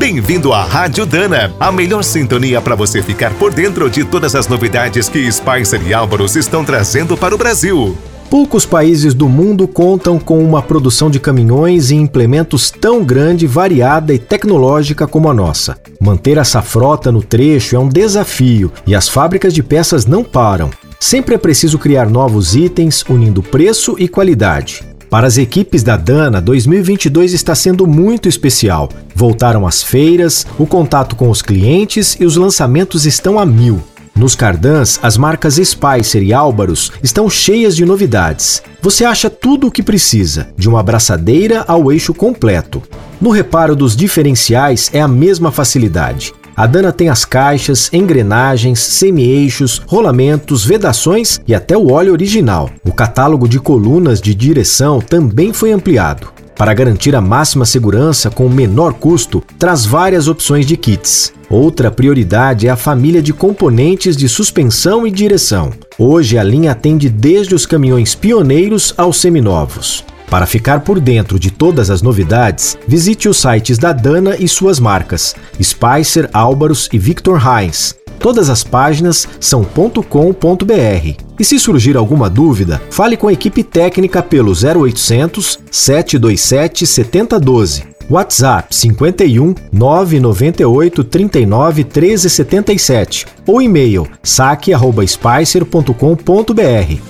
Bem-vindo à Rádio Dana, a melhor sintonia para você ficar por dentro de todas as novidades que Spicer e Álvaros estão trazendo para o Brasil. Poucos países do mundo contam com uma produção de caminhões e implementos tão grande, variada e tecnológica como a nossa. Manter essa frota no trecho é um desafio e as fábricas de peças não param. Sempre é preciso criar novos itens, unindo preço e qualidade. Para as equipes da Dana, 2022 está sendo muito especial. Voltaram as feiras, o contato com os clientes e os lançamentos estão a mil. Nos Cardans, as marcas Spicer e Álvaros estão cheias de novidades. Você acha tudo o que precisa, de uma abraçadeira ao eixo completo. No reparo dos diferenciais é a mesma facilidade. A Dana tem as caixas, engrenagens, semi-eixos, rolamentos, vedações e até o óleo original. O catálogo de colunas de direção também foi ampliado. Para garantir a máxima segurança com o menor custo, traz várias opções de kits. Outra prioridade é a família de componentes de suspensão e direção. Hoje a linha atende desde os caminhões pioneiros aos seminovos. Para ficar por dentro de todas as novidades, visite os sites da Dana e suas marcas, Spicer, Álvaros e Victor Heinz. Todas as páginas são .com.br. E se surgir alguma dúvida, fale com a equipe técnica pelo 0800 727 7012. WhatsApp 51 998 39 1377 ou e-mail saque@spicer.com.br.